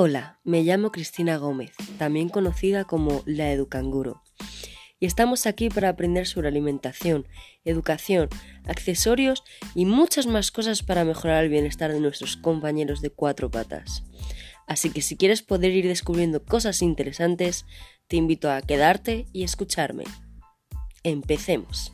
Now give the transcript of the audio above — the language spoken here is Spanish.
Hola, me llamo Cristina Gómez, también conocida como la Educanguro, y estamos aquí para aprender sobre alimentación, educación, accesorios y muchas más cosas para mejorar el bienestar de nuestros compañeros de cuatro patas. Así que si quieres poder ir descubriendo cosas interesantes, te invito a quedarte y escucharme. Empecemos.